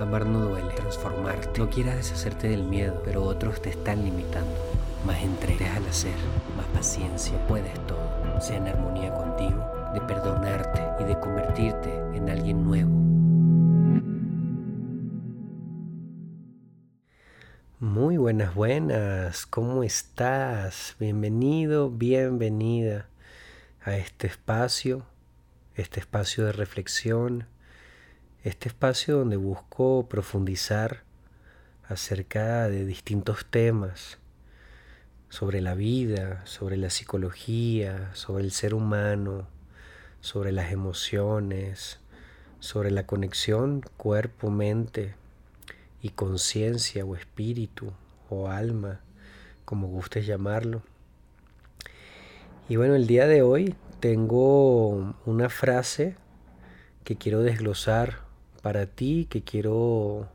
Amar no duele, transformarte. No quieras deshacerte del miedo, pero otros te están limitando. Más entrega al hacer, más paciencia. Puedes todo. Sea en armonía contigo, de perdonarte y de convertirte en alguien nuevo. Muy buenas, buenas. ¿Cómo estás? Bienvenido, bienvenida a este espacio, este espacio de reflexión este espacio donde busco profundizar acerca de distintos temas sobre la vida, sobre la psicología, sobre el ser humano, sobre las emociones, sobre la conexión cuerpo-mente y conciencia o espíritu o alma, como gustes llamarlo. Y bueno, el día de hoy tengo una frase que quiero desglosar para ti que quiero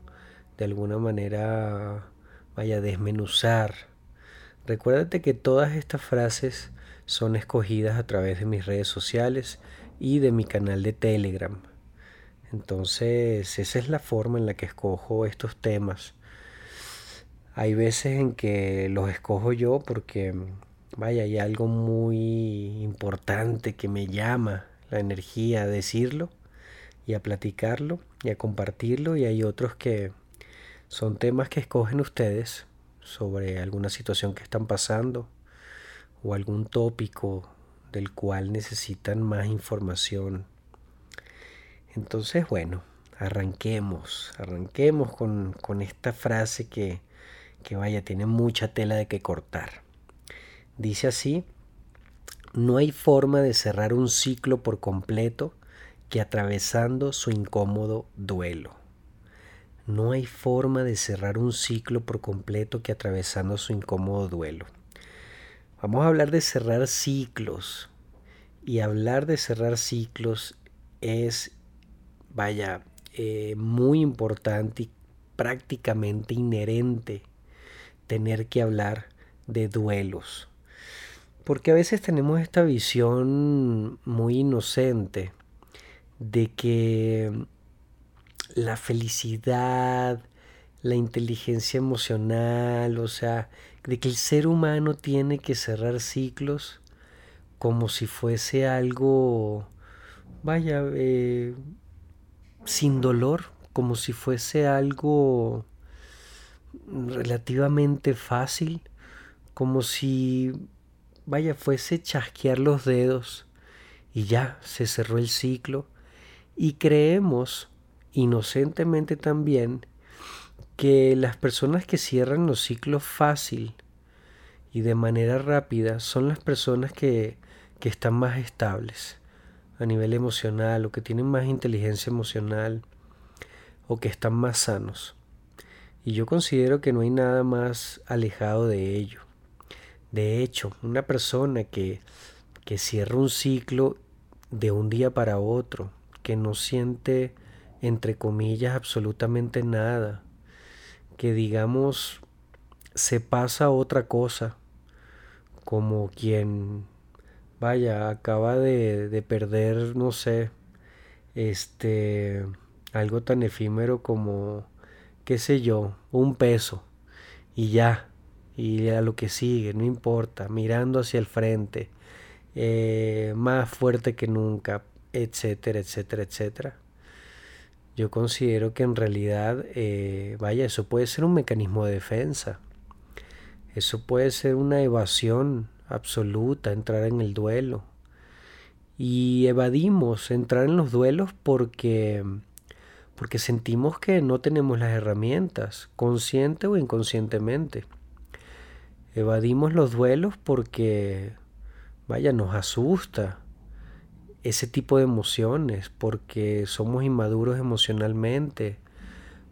de alguna manera vaya desmenuzar. Recuérdate que todas estas frases son escogidas a través de mis redes sociales y de mi canal de Telegram. Entonces, esa es la forma en la que escojo estos temas. Hay veces en que los escojo yo porque, vaya, hay algo muy importante que me llama la energía a decirlo y a platicarlo y a compartirlo y hay otros que son temas que escogen ustedes sobre alguna situación que están pasando o algún tópico del cual necesitan más información. Entonces, bueno, arranquemos, arranquemos con, con esta frase que, que vaya, tiene mucha tela de que cortar. Dice así, no hay forma de cerrar un ciclo por completo que atravesando su incómodo duelo. No hay forma de cerrar un ciclo por completo que atravesando su incómodo duelo. Vamos a hablar de cerrar ciclos. Y hablar de cerrar ciclos es, vaya, eh, muy importante y prácticamente inherente tener que hablar de duelos. Porque a veces tenemos esta visión muy inocente de que la felicidad, la inteligencia emocional, o sea, de que el ser humano tiene que cerrar ciclos como si fuese algo, vaya, eh, sin dolor, como si fuese algo relativamente fácil, como si, vaya, fuese chasquear los dedos y ya se cerró el ciclo y creemos inocentemente también que las personas que cierran los ciclos fácil y de manera rápida son las personas que, que están más estables a nivel emocional o que tienen más inteligencia emocional o que están más sanos. Y yo considero que no hay nada más alejado de ello. De hecho, una persona que, que cierra un ciclo de un día para otro, que no siente, entre comillas, absolutamente nada, que digamos se pasa a otra cosa, como quien, vaya, acaba de, de perder, no sé, este, algo tan efímero como, qué sé yo, un peso, y ya, y a lo que sigue, no importa, mirando hacia el frente, eh, más fuerte que nunca, etcétera, etcétera, etcétera. Yo considero que en realidad, eh, vaya, eso puede ser un mecanismo de defensa. Eso puede ser una evasión absoluta, entrar en el duelo. Y evadimos entrar en los duelos porque, porque sentimos que no tenemos las herramientas, consciente o inconscientemente. Evadimos los duelos porque, vaya, nos asusta, ese tipo de emociones, porque somos inmaduros emocionalmente,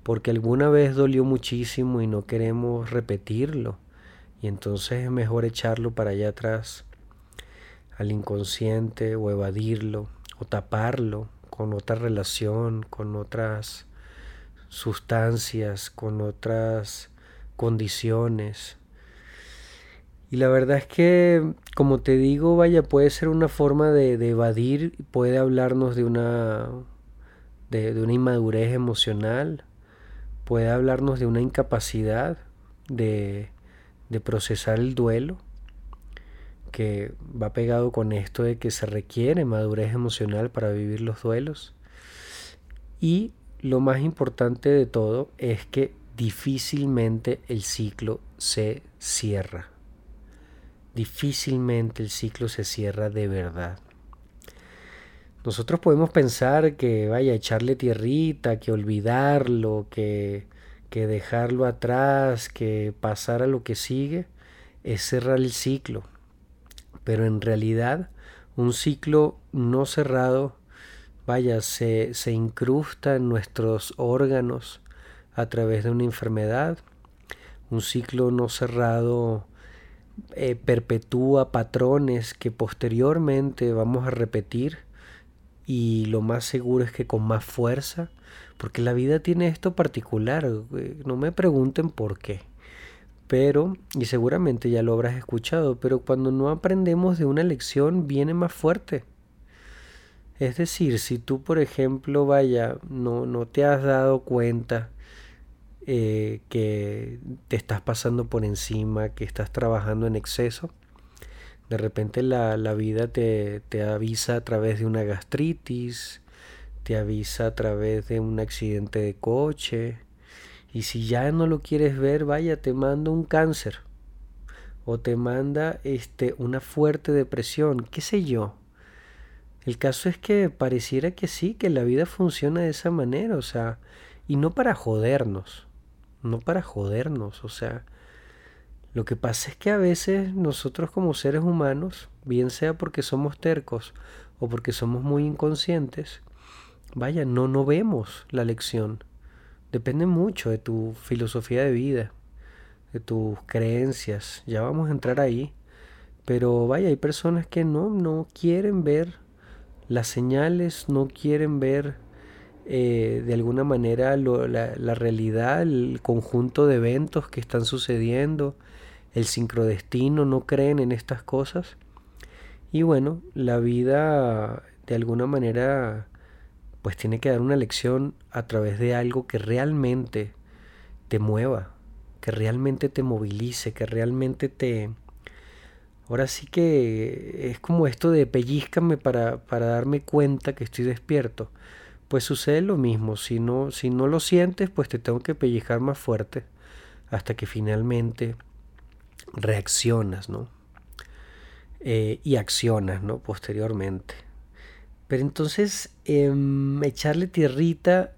porque alguna vez dolió muchísimo y no queremos repetirlo. Y entonces es mejor echarlo para allá atrás, al inconsciente, o evadirlo, o taparlo con otra relación, con otras sustancias, con otras condiciones. Y la verdad es que, como te digo, vaya, puede ser una forma de, evadir, puede hablarnos de una, de, una inmadurez emocional, puede hablarnos de una incapacidad de, de procesar el duelo, que va pegado con esto de que se requiere madurez emocional para vivir los duelos. Y lo más importante de todo es que difícilmente el ciclo se cierra. Difícilmente el ciclo se cierra de verdad. Nosotros podemos pensar que vaya a echarle tierrita, que olvidarlo, que, que dejarlo atrás, que pasar a lo que sigue, es cerrar el ciclo. Pero en realidad un ciclo no cerrado, vaya, se, se incrusta en nuestros órganos a través de una enfermedad. Un ciclo no cerrado eh, perpetúa patrones que posteriormente vamos a repetir y lo más seguro es que con más fuerza, porque la vida tiene esto particular, no me pregunten por qué, pero, y seguramente ya lo habrás escuchado, pero cuando no aprendemos de una lección viene más fuerte. Es decir, si tú, por ejemplo, vaya, no, no te has dado cuenta eh, que te estás pasando por encima, que estás trabajando en exceso, de repente la, vida te, te, avisa a través de una gastritis, te avisa a través de un accidente de coche. Y si ya no lo quieres ver, vaya, te manda un cáncer. O te manda este, una fuerte depresión, qué sé yo. El caso es que pareciera que sí, que la vida funciona de esa manera, o sea, y no para jodernos, no para jodernos, o sea, lo que pasa es que a veces nosotros como seres humanos, bien sea porque somos tercos o porque somos muy inconscientes, vaya, no, no vemos la lección. Depende mucho de tu filosofía de vida, de tus creencias. Ya vamos a entrar ahí. Pero vaya, hay personas que no, no quieren ver las señales, no quieren ver eh, de alguna manera la, la realidad, el conjunto de eventos que están sucediendo, el sincrodestino, no creen en estas cosas. Y bueno, la vida de alguna manera pues tiene que dar una lección a través de algo que realmente te mueva, que realmente te movilice, que realmente te... Ahora sí que es como esto de pellizcame para, para darme cuenta que estoy despierto. Pues sucede lo mismo, si no, si no lo sientes, pues te tengo que pellizcar más fuerte hasta que finalmente reaccionas, ¿no? Eh, y accionas, ¿no? Posteriormente. Pero entonces em, echarle tierrita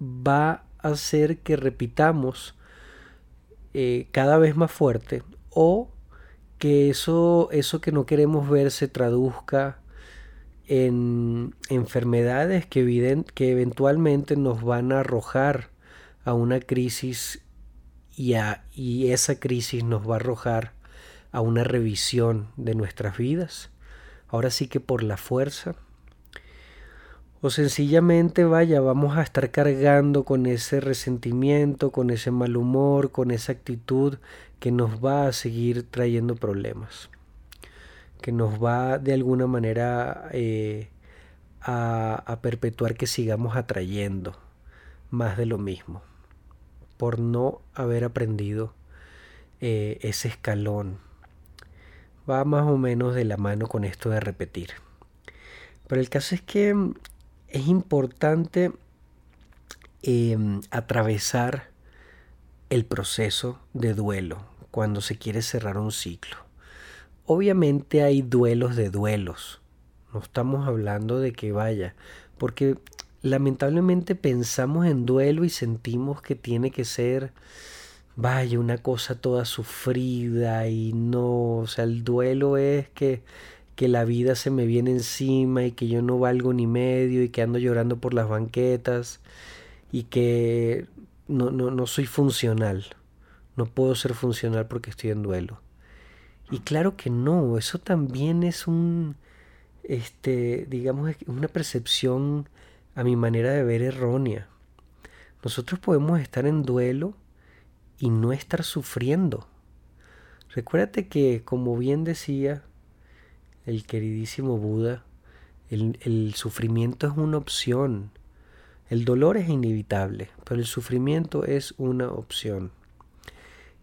va a hacer que repitamos eh, cada vez más fuerte o que eso, eso que no queremos ver se traduzca en enfermedades que, que eventualmente nos van a arrojar a una crisis y, esa crisis nos va a arrojar a una revisión de nuestras vidas. Ahora sí que por la fuerza. O sencillamente, vaya, vamos a estar cargando con ese resentimiento, con ese mal humor, con esa actitud que nos va a seguir trayendo problemas. Que nos va de alguna manera eh, a perpetuar que sigamos atrayendo más de lo mismo por no haber aprendido eh, ese escalón. Va más o menos de la mano con esto de repetir. Pero el caso es que mm, es importante em, atravesar el proceso de duelo cuando se quiere cerrar un ciclo. Obviamente hay duelos de duelos. No estamos hablando de que vaya, porque lamentablemente pensamos en duelo y sentimos que tiene que ser, vaya, una cosa toda sufrida y no, o sea, el duelo es que, que la vida se me viene encima y que yo no valgo ni medio y que ando llorando por las banquetas y que no, no, no soy funcional, no puedo ser funcional porque estoy en duelo. Y claro que no, eso también es un, este, digamos, una percepción a mi manera de ver errónea. Nosotros podemos estar en duelo y no estar sufriendo. Recuérdate que, como bien decía el queridísimo Buda, el, sufrimiento es una opción. El dolor es inevitable, pero el sufrimiento es una opción.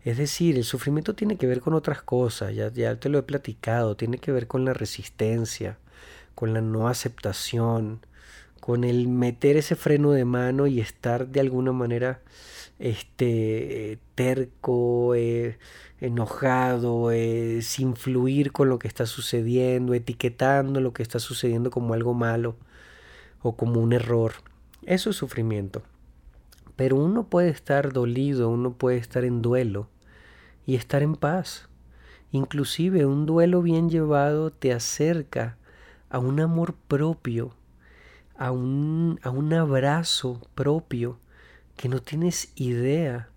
Es decir, el sufrimiento tiene que ver con otras cosas, ya, ya te lo he platicado, tiene que ver con la resistencia, con la no aceptación, con el meter ese freno de mano y estar de alguna manera este terco, eh, enojado, eh, sin fluir con lo que está sucediendo, etiquetando lo que está sucediendo como algo malo o como un error. Eso es sufrimiento. Pero uno puede estar dolido, uno puede estar en duelo y estar en paz. Inclusive un duelo bien llevado te acerca a un amor propio, a un, a un abrazo propio que no tienes idea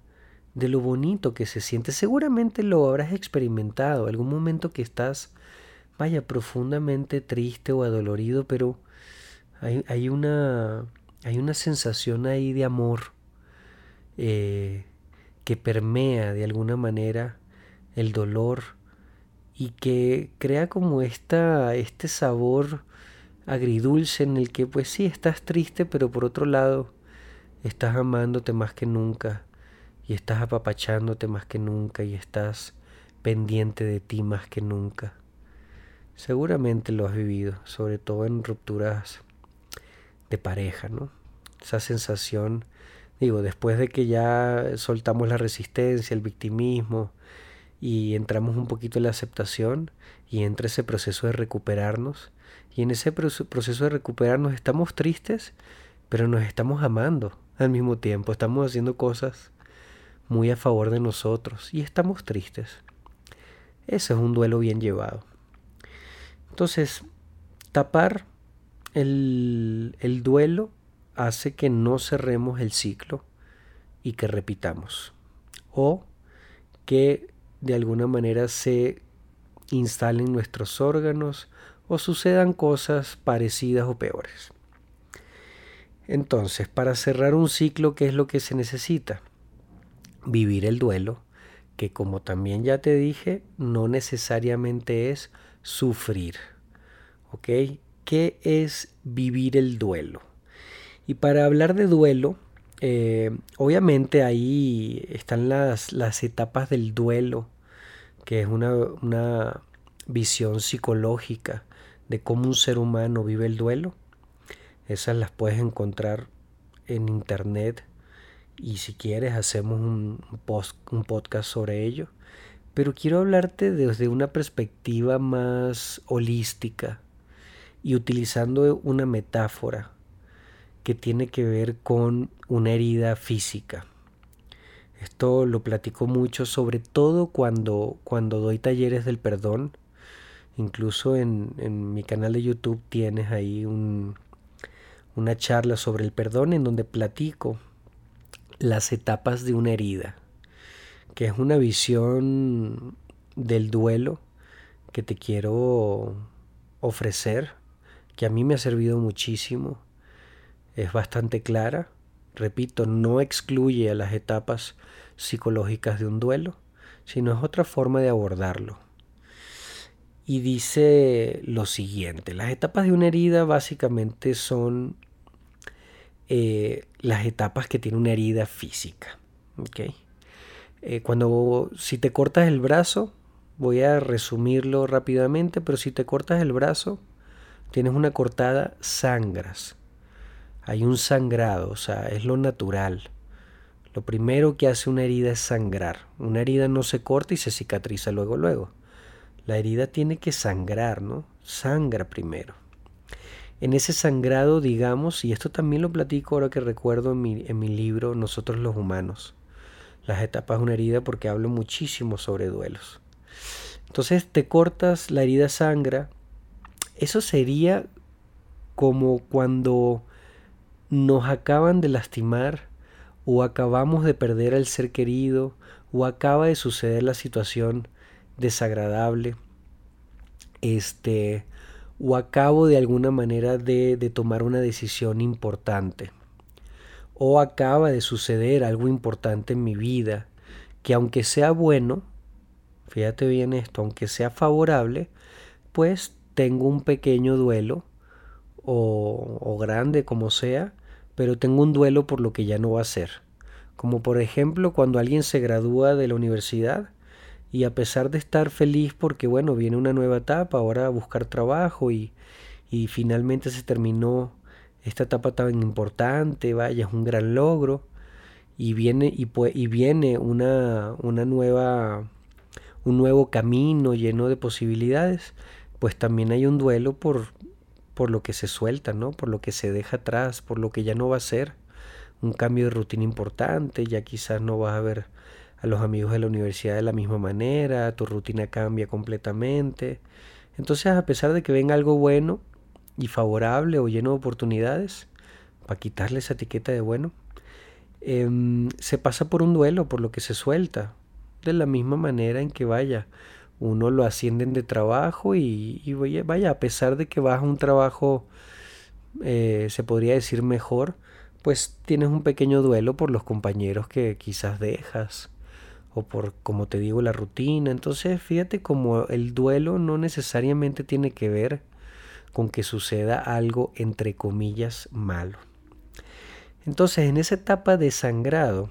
de lo bonito que se siente. Seguramente lo habrás experimentado, algún momento que estás, vaya, profundamente triste o adolorido, pero hay, hay una, hay una sensación ahí de amor eh, que permea de alguna manera el dolor y que crea como esta, este sabor agridulce en el que pues sí estás triste, pero por otro lado estás amándote más que nunca y estás apapachándote más que nunca y estás pendiente de ti más que nunca. Seguramente lo has vivido, sobre todo en rupturas de pareja, ¿no? Esa sensación Digo, después de que ya soltamos la resistencia, el victimismo y entramos un poquito en la aceptación y entra ese proceso de recuperarnos. Y en ese proceso de recuperarnos estamos tristes, pero nos estamos amando al mismo tiempo. Estamos haciendo cosas muy a favor de nosotros y estamos tristes. Ese es un duelo bien llevado. Entonces, tapar el, el duelo hace que no cerremos el ciclo y que repitamos. O que de alguna manera se instalen nuestros órganos o sucedan cosas parecidas o peores. Entonces, para cerrar un ciclo, ¿qué es lo que se necesita? Vivir el duelo, que como también ya te dije, no necesariamente es sufrir. ¿Ok? ¿Qué es vivir el duelo? Y para hablar de duelo, eh, obviamente ahí están las, las, etapas del duelo, que es una, una visión psicológica de cómo un ser humano vive el duelo. Esas las puedes encontrar en internet y si quieres hacemos un, post, un podcast sobre ello. Pero quiero hablarte desde una perspectiva más holística y utilizando una metáfora que tiene que ver con una herida física. Esto lo platico mucho, sobre todo cuando, cuando doy talleres del perdón. Incluso en, en mi canal de YouTube tienes ahí un, una charla sobre el perdón en donde platico las etapas de una herida, que es una visión del duelo que te quiero ofrecer, que a mí me ha servido muchísimo es bastante clara. Repito, no excluye a las etapas psicológicas de un duelo, sino es otra forma de abordarlo. Y dice lo siguiente, las etapas de una herida básicamente son eh, las etapas que tiene una herida física. Eh, cuando si te cortas el brazo, voy a resumirlo rápidamente, pero si te cortas el brazo, tienes una cortada, sangras hay un sangrado, o sea, es lo natural. Lo primero que hace una herida es sangrar. Una herida no se corta y se cicatriza luego, luego. La herida tiene que sangrar, ¿no? Sangra primero. En ese sangrado, digamos, y esto también lo platico ahora que recuerdo en mi, en mi libro Nosotros los Humanos, las etapas de una herida, porque hablo muchísimo sobre duelos. Entonces te cortas, la herida sangra. Eso sería como cuando nos acaban de lastimar o acabamos de perder al ser querido o acaba de suceder la situación desagradable este o acabo de alguna manera de, tomar una decisión importante o acaba de suceder algo importante en mi vida que aunque sea bueno fíjate bien esto aunque sea favorable pues tengo un pequeño duelo o grande como sea pero tengo un duelo por lo que ya no va a ser. Como por ejemplo cuando alguien se gradúa de la universidad y a pesar de estar feliz porque bueno, viene una nueva etapa, ahora a buscar trabajo y, y finalmente se terminó esta etapa tan importante, vaya, es un gran logro y viene y, y viene una, una nueva un nuevo camino lleno de posibilidades, pues también hay un duelo por por lo que se suelta, ¿no? Por lo que se deja atrás, por lo que ya no va a ser un cambio de rutina importante, ya quizás no vas a ver a los amigos de la universidad de la misma manera, tu rutina cambia completamente. Entonces, a pesar de que venga algo bueno y favorable o lleno de oportunidades, para quitarle esa etiqueta de bueno, em, se pasa por un duelo, por lo que se suelta, de la misma manera en que vaya. Uno lo ascienden de trabajo y, vaya, a pesar de que vas a un trabajo, eh, se podría decir mejor, pues tienes un pequeño duelo por los compañeros que quizás dejas o por, como te digo, la rutina. Entonces, fíjate como el duelo no necesariamente tiene que ver con que suceda algo entre comillas malo. Entonces, en esa etapa de sangrado,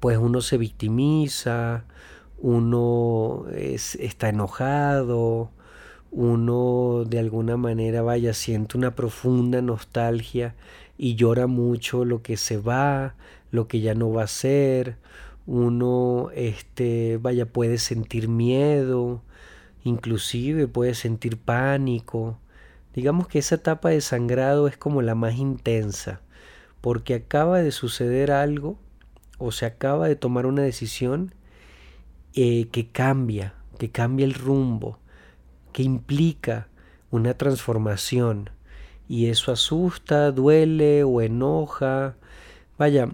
pues uno se victimiza, uno está enojado, uno de alguna manera, vaya, siente una profunda nostalgia y llora mucho lo que se va, lo que ya no va a ser, uno, este, vaya, puede sentir miedo, inclusive puede sentir pánico. Digamos que esa etapa de sangrado es como la más intensa, porque acaba de suceder algo o se acaba de tomar una decisión eh, que cambia, que cambia el rumbo, que implica una transformación. Y eso asusta, duele o enoja. Vaya,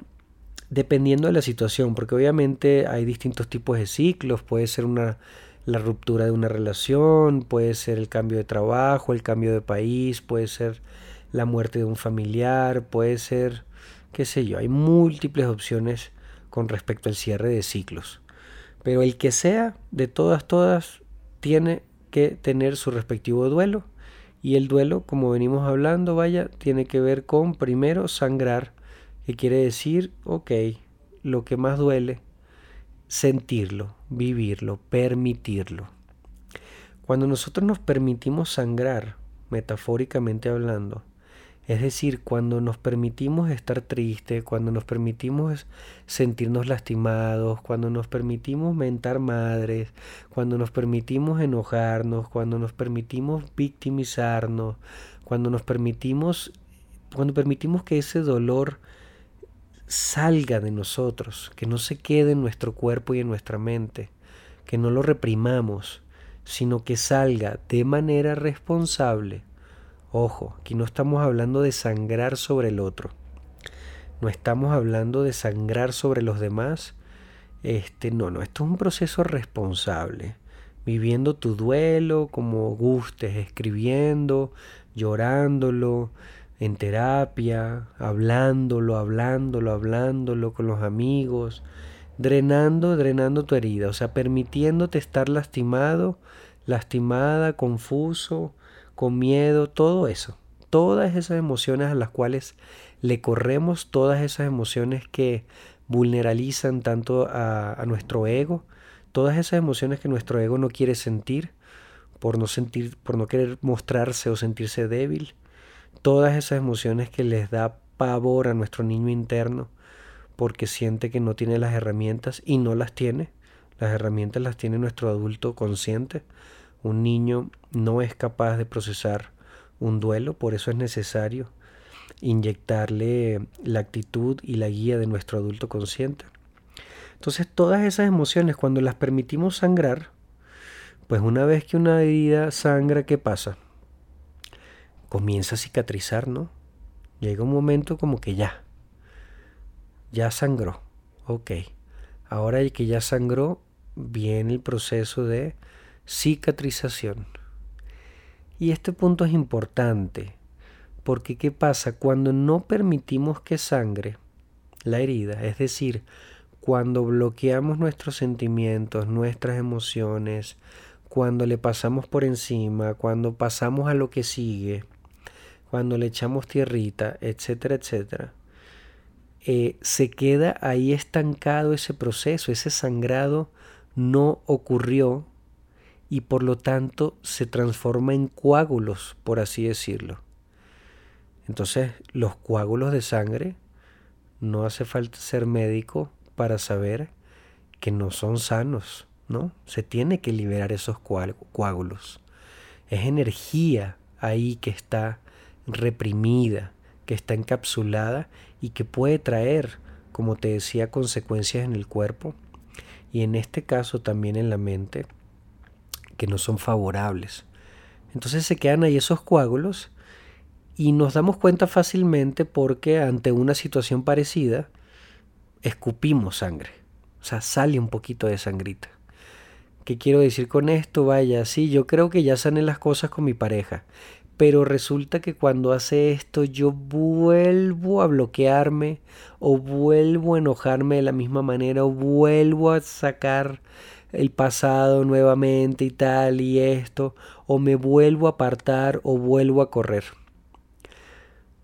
dependiendo de la situación, porque obviamente hay distintos tipos de ciclos, puede ser una, la ruptura de una relación, puede ser el cambio de trabajo, el cambio de país, puede ser la muerte de un familiar, puede ser, qué sé yo, hay múltiples opciones con respecto al cierre de ciclos. Pero el que sea, de todas, todas, tiene que tener su respectivo duelo. Y el duelo, como venimos hablando, vaya, tiene que ver con primero sangrar que quiere decir, ok, lo que más duele, sentirlo, vivirlo, permitirlo. Cuando nosotros nos permitimos sangrar, metafóricamente hablando, es decir, cuando nos permitimos estar tristes, cuando nos permitimos sentirnos lastimados, cuando nos permitimos mentar madres, cuando nos permitimos enojarnos, cuando nos permitimos victimizarnos, cuando nos permitimos, cuando permitimos que ese dolor salga de nosotros, que no se quede en nuestro cuerpo y en nuestra mente, que no lo reprimamos, sino que salga de manera responsable. Ojo, aquí no estamos hablando de sangrar sobre el otro, no estamos hablando de sangrar sobre los demás. Este, no, no, esto es un proceso responsable, viviendo tu duelo como gustes, escribiendo, llorándolo, en terapia, hablándolo, hablándolo, hablándolo con los amigos, drenando, drenando tu herida, o sea, permitiéndote estar lastimado, lastimada, confuso, con miedo, todo eso, todas esas emociones a las cuales le corremos, todas esas emociones que vulneralizan tanto a, a nuestro ego, todas esas emociones que nuestro ego no quiere sentir, por no sentir, por no querer mostrarse o sentirse débil, todas esas emociones que les da pavor a nuestro niño interno porque siente que no tiene las herramientas y no las tiene. Las herramientas las tiene nuestro adulto consciente. Un niño no es capaz de procesar un duelo, por eso es necesario inyectarle la actitud y la guía de nuestro adulto consciente. Entonces todas esas emociones cuando las permitimos sangrar, pues una vez que una herida sangra, ¿qué pasa? comienza a cicatrizar, ¿no? Llega un momento como que ya, ya sangró, ok. Ahora que ya sangró, viene el proceso de cicatrización. Y este punto es importante, porque ¿qué pasa? Cuando no permitimos que sangre la herida, es decir, cuando bloqueamos nuestros sentimientos, nuestras emociones, cuando le pasamos por encima, cuando pasamos a lo que sigue, cuando le echamos tierrita, etcétera, etcétera, eh, se queda ahí estancado ese proceso, ese sangrado no ocurrió y por lo tanto se transforma en coágulos, por así decirlo. Entonces, los coágulos de sangre, no hace falta ser médico para saber que no son sanos, ¿no? Se tiene que liberar esos coágulos. Es energía ahí que está reprimida, que está encapsulada y que puede traer, como te decía, consecuencias en el cuerpo y en este caso también en la mente que no son favorables. Entonces se quedan ahí esos coágulos y nos damos cuenta fácilmente porque ante una situación parecida escupimos sangre. O sea, sale un poquito de sangrita. ¿Qué quiero decir con esto? Vaya, sí, yo creo que ya sanen las cosas con mi pareja pero resulta que cuando hace esto yo vuelvo a bloquearme o vuelvo a enojarme de la misma manera o vuelvo a sacar el pasado nuevamente y tal y esto o me vuelvo a apartar o vuelvo a correr.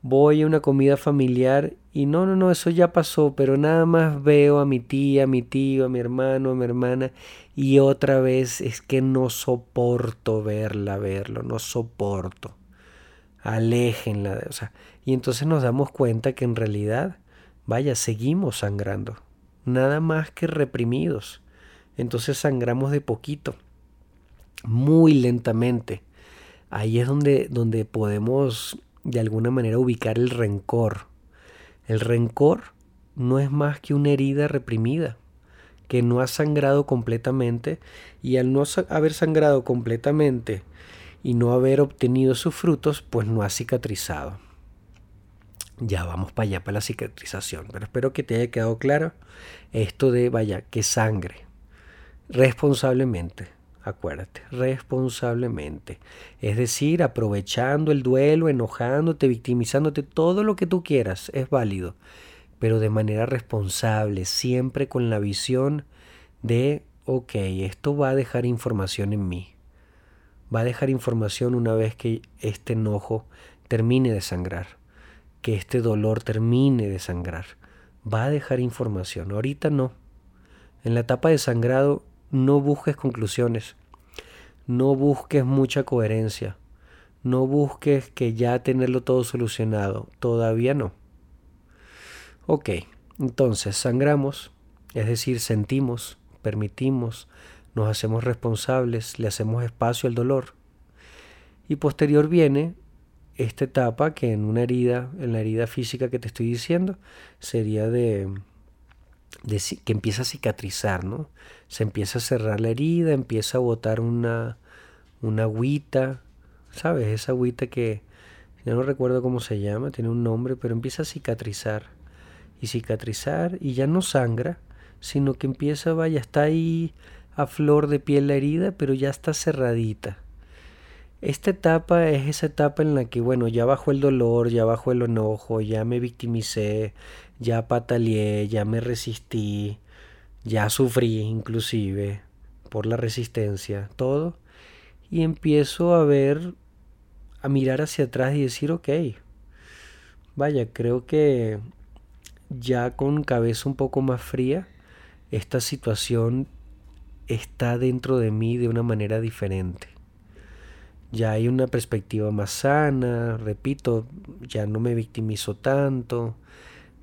Voy a una comida familiar y no, no, no, eso ya pasó, pero nada más veo a mi tía, a mi tío, a mi hermano, a mi hermana y otra vez es que no soporto verla, verlo, no soporto aléjenla. O sea, y entonces nos damos cuenta que en realidad, vaya, seguimos sangrando, nada más que reprimidos. Entonces sangramos de poquito, muy lentamente. Ahí es donde, donde podemos de alguna manera ubicar el rencor. El rencor no es más que una herida reprimida que no ha sangrado completamente y al no haber sangrado completamente y no haber obtenido sus frutos, pues no ha cicatrizado. Ya vamos para allá, para la cicatrización. Pero espero que te haya quedado claro esto de, vaya, que sangre. Responsablemente, acuérdate, responsablemente. Es decir, aprovechando el duelo, enojándote, victimizándote, todo lo que tú quieras es válido, pero de manera responsable, siempre con la visión de, ok, esto va a dejar información en mí va a dejar información una vez que este enojo termine de sangrar, que este dolor termine de sangrar. Va a dejar información. Ahorita no. En la etapa de sangrado no busques conclusiones, no busques mucha coherencia, no busques que ya tenerlo todo solucionado. Todavía no. Ok, entonces sangramos, es decir, sentimos, permitimos, nos hacemos responsables, le hacemos espacio al dolor. Y posterior viene esta etapa que en una herida, en la herida física que te estoy diciendo, sería de, que empieza a cicatrizar, ¿no? Se empieza a cerrar la herida, empieza a botar una, una agüita, ¿sabes? Esa agüita que ya no recuerdo cómo se llama, tiene un nombre, pero empieza a cicatrizar y cicatrizar y ya no sangra, sino que empieza, vaya, está ahí a flor de piel la herida, pero ya está cerradita. Esta etapa es esa etapa en la que, bueno, ya bajó el dolor, ya bajó el enojo, ya me victimicé, ya pataleé, ya me resistí, ya sufrí inclusive por la resistencia, todo. Y empiezo a ver, a mirar hacia atrás y decir, ok, vaya, creo que ya con cabeza un poco más fría, esta situación está dentro de mí de una manera diferente. Ya hay una perspectiva más sana, repito, ya no me victimizo tanto,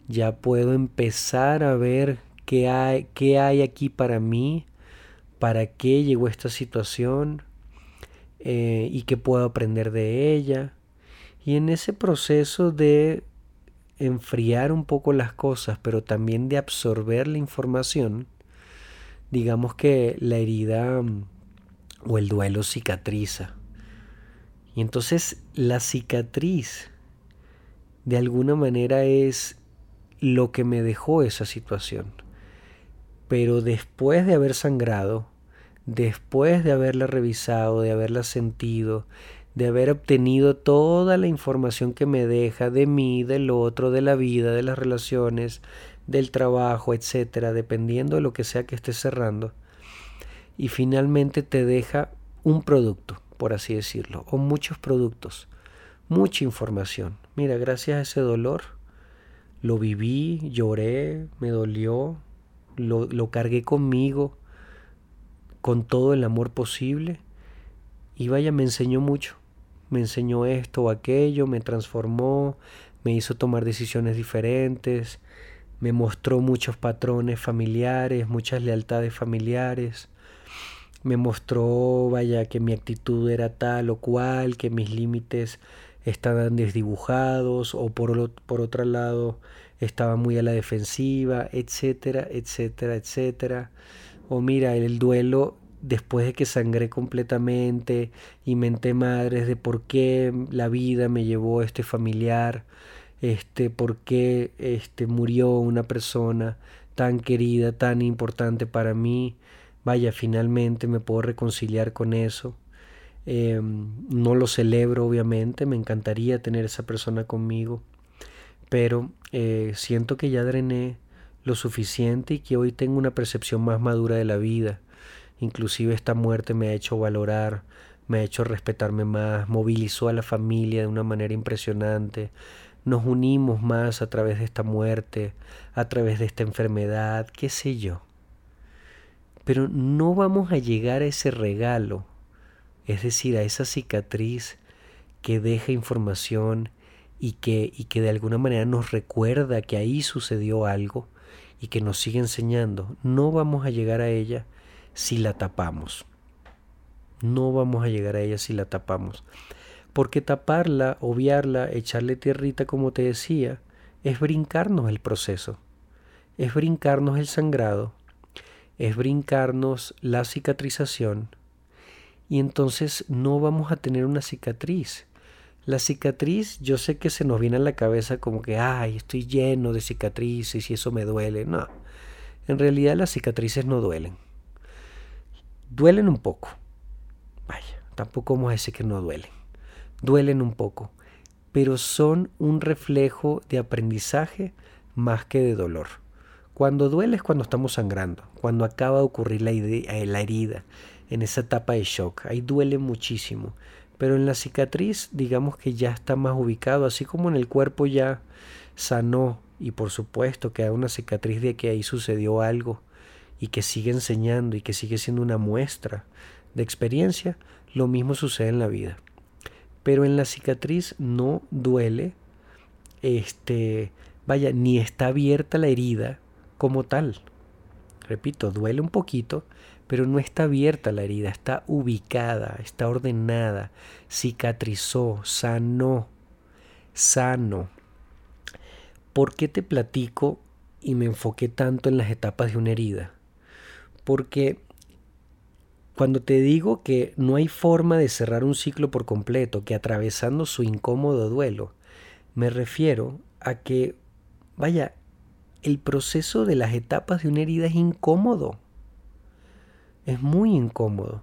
ya puedo empezar a ver qué hay, qué hay aquí para mí, para qué llegó esta situación eh, y qué puedo aprender de ella. Y en ese proceso de enfriar un poco las cosas, pero también de absorber la información, digamos que la herida mm, o el duelo cicatriza. Y entonces la cicatriz de alguna manera es lo que me dejó esa situación. Pero después de haber sangrado, después de haberla revisado, de haberla sentido, de haber obtenido toda la información que me deja de mí, del otro, de la vida, de las relaciones, del trabajo, etcétera, dependiendo de lo que sea que estés cerrando. Y finalmente te deja un producto, por así decirlo, o muchos productos. mucha información. Mira, gracias a ese dolor, lo viví, lloré, me dolió, lo, lo cargué conmigo con todo el amor posible y vaya, me enseñó mucho. Me enseñó esto o aquello, me transformó, me hizo tomar decisiones diferentes, me mostró muchos patrones familiares, muchas lealtades familiares, me mostró, vaya, que mi actitud era tal o cual, que mis límites estaban desdibujados o por, por otro lado estaba muy a la defensiva, etcétera, etcétera, etcétera. O mira, el duelo después de que sangré completamente y menté madres de por qué la vida me llevó a este familiar, este, por qué este, murió una persona tan querida, tan importante para mí. Vaya, finalmente me puedo reconciliar con eso. Em, no lo celebro, obviamente, me encantaría tener esa persona conmigo, pero eh, siento que ya drené lo suficiente y que hoy tengo una percepción más madura de la vida. Inclusive esta muerte me ha hecho valorar, me ha hecho respetarme más, movilizó a la familia de una manera impresionante, nos unimos más a través de esta muerte, a través de esta enfermedad, qué sé yo. Pero no vamos a llegar a ese regalo, es decir, a esa cicatriz que deja información y que, y que de alguna manera nos recuerda que ahí sucedió algo y que nos sigue enseñando. No vamos a llegar a ella si la tapamos. No vamos a llegar a ella si la tapamos. Porque taparla, obviarla, echarle tierrita, como te decía, es brincarnos el proceso, es brincarnos el sangrado, es brincarnos la cicatrización y entonces no vamos a tener una cicatriz. La cicatriz, yo sé que se nos viene a la cabeza como que, ay, estoy lleno de cicatrices y eso me duele. No, en realidad las cicatrices no duelen. Duelen un poco. Vaya, tampoco vamos a decir que no duelen duelen un poco, pero son un reflejo de aprendizaje más que de dolor. Cuando duele es cuando estamos sangrando, cuando acaba de ocurrir la, eh, la herida, en esa etapa de shock. Ahí duele muchísimo. Pero en la cicatriz, digamos que ya está más ubicado, así como en el cuerpo ya sanó y por supuesto que hay una cicatriz de que ahí sucedió algo y que sigue enseñando y que sigue siendo una muestra de experiencia, lo mismo sucede en la vida pero en la cicatriz no duele, este, vaya, ni está abierta la herida como tal. Repito, duele un poquito, pero no está abierta la herida, está ubicada, está ordenada, cicatrizó, sanó, sano. ¿Por qué te platico y me enfoqué tanto en las etapas de una herida? Porque cuando te digo que no hay forma de cerrar un ciclo por completo que atravesando su incómodo duelo, me refiero a que, vaya, el proceso de las etapas de una herida es incómodo. Es muy incómodo.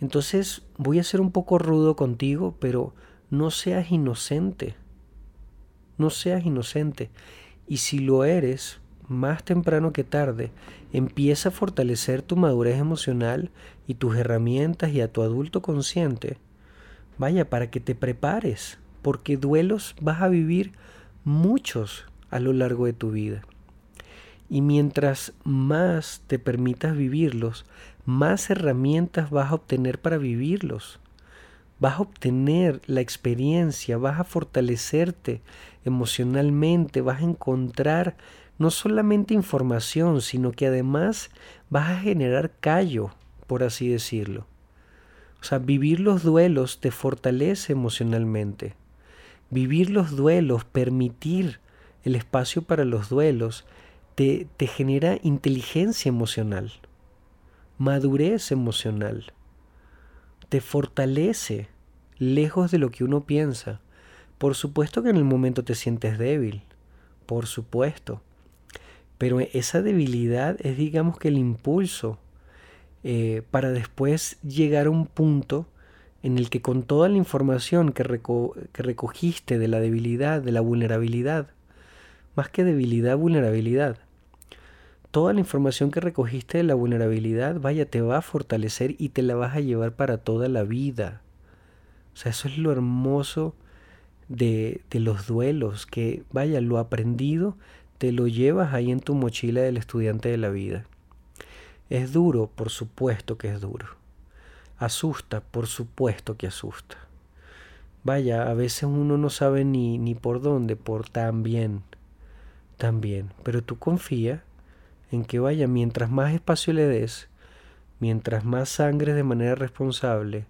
Entonces voy a ser un poco rudo contigo, pero no seas inocente. No seas inocente. Y si lo eres, más temprano que tarde, empieza a fortalecer tu madurez emocional y tus herramientas y a tu adulto consciente. Vaya, para que te prepares, porque duelos vas a vivir muchos a lo largo de tu vida. Y mientras más te permitas vivirlos, más herramientas vas a obtener para vivirlos. Vas a obtener la experiencia, vas a fortalecerte emocionalmente, vas a encontrar no solamente información, sino que además vas a generar callo, por así decirlo. O sea, vivir los duelos te fortalece emocionalmente. Vivir los duelos, permitir el espacio para los duelos, te, te genera inteligencia emocional, madurez emocional, te fortalece lejos de lo que uno piensa. Por supuesto que en el momento te sientes débil, por supuesto. Pero esa debilidad es, digamos, que el impulso eh, para después llegar a un punto en el que con toda la información que, que recogiste de la debilidad, de la vulnerabilidad, más que debilidad, vulnerabilidad, toda la información que recogiste de la vulnerabilidad, vaya, te va a fortalecer y te la vas a llevar para toda la vida. O sea, eso es lo hermoso de, de los duelos, que vaya, lo aprendido te lo llevas ahí en tu mochila del estudiante de la vida. Es duro, por supuesto que es duro. Asusta, por supuesto que asusta. Vaya, a veces uno no sabe ni, ni por dónde, por tan bien, tan bien. Pero tú confía en que vaya, mientras más espacio le des, mientras más sangre de manera responsable,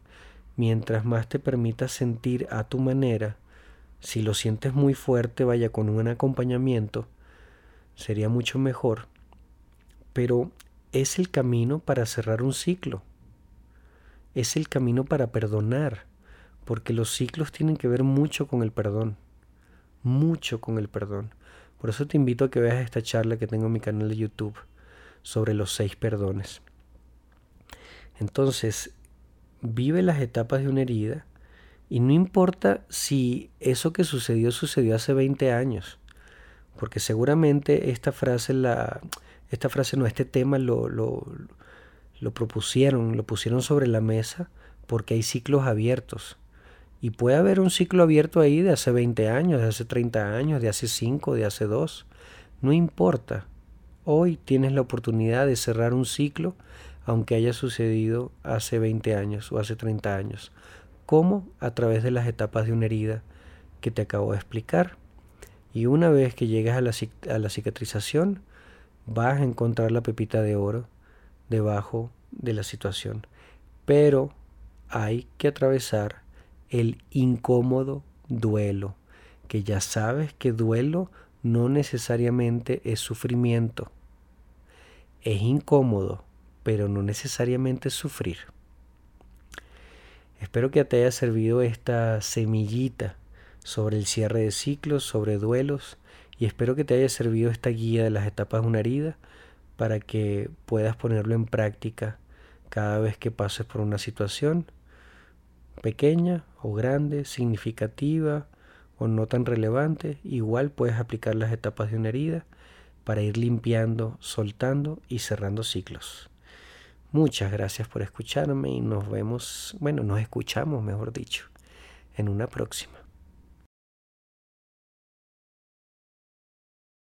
mientras más te permitas sentir a tu manera, si lo sientes muy fuerte, vaya con un acompañamiento, sería mucho mejor. Pero es el camino para cerrar un ciclo. Es el camino para perdonar, porque los ciclos tienen que ver mucho con el perdón, mucho con el perdón. Por eso te invito a que veas esta charla que tengo en mi canal de YouTube sobre los seis perdones. Entonces, vive las etapas de una herida y no importa si eso que sucedió sucedió hace 20 años, porque seguramente esta frase, esta frase no, este tema lo, lo propusieron, lo pusieron sobre la mesa porque hay ciclos abiertos. Y puede haber un ciclo abierto ahí de hace 20 años, de hace 30 años, de hace 5, de hace 2. No importa. Hoy tienes la oportunidad de cerrar un ciclo aunque haya sucedido hace 20 años o hace 30 años. ¿Cómo? A través de las etapas de una herida que te acabo de explicar. Y una vez que llegues a la, a la cicatrización, vas a encontrar la pepita de oro debajo de la situación. Pero hay que atravesar el incómodo duelo, que ya sabes que duelo no necesariamente es sufrimiento. Es incómodo, pero no necesariamente sufrir. Espero que te haya servido esta semillita sobre el cierre de ciclos, sobre duelos, y espero que te haya servido esta guía de las etapas de una herida para que puedas ponerlo en práctica cada vez que pases por una situación pequeña o grande, significativa o no tan relevante, igual puedes aplicar las etapas de una herida para ir limpiando, soltando y cerrando ciclos. Muchas gracias por escucharme y nos vemos, bueno, nos escuchamos, mejor dicho, en una próxima.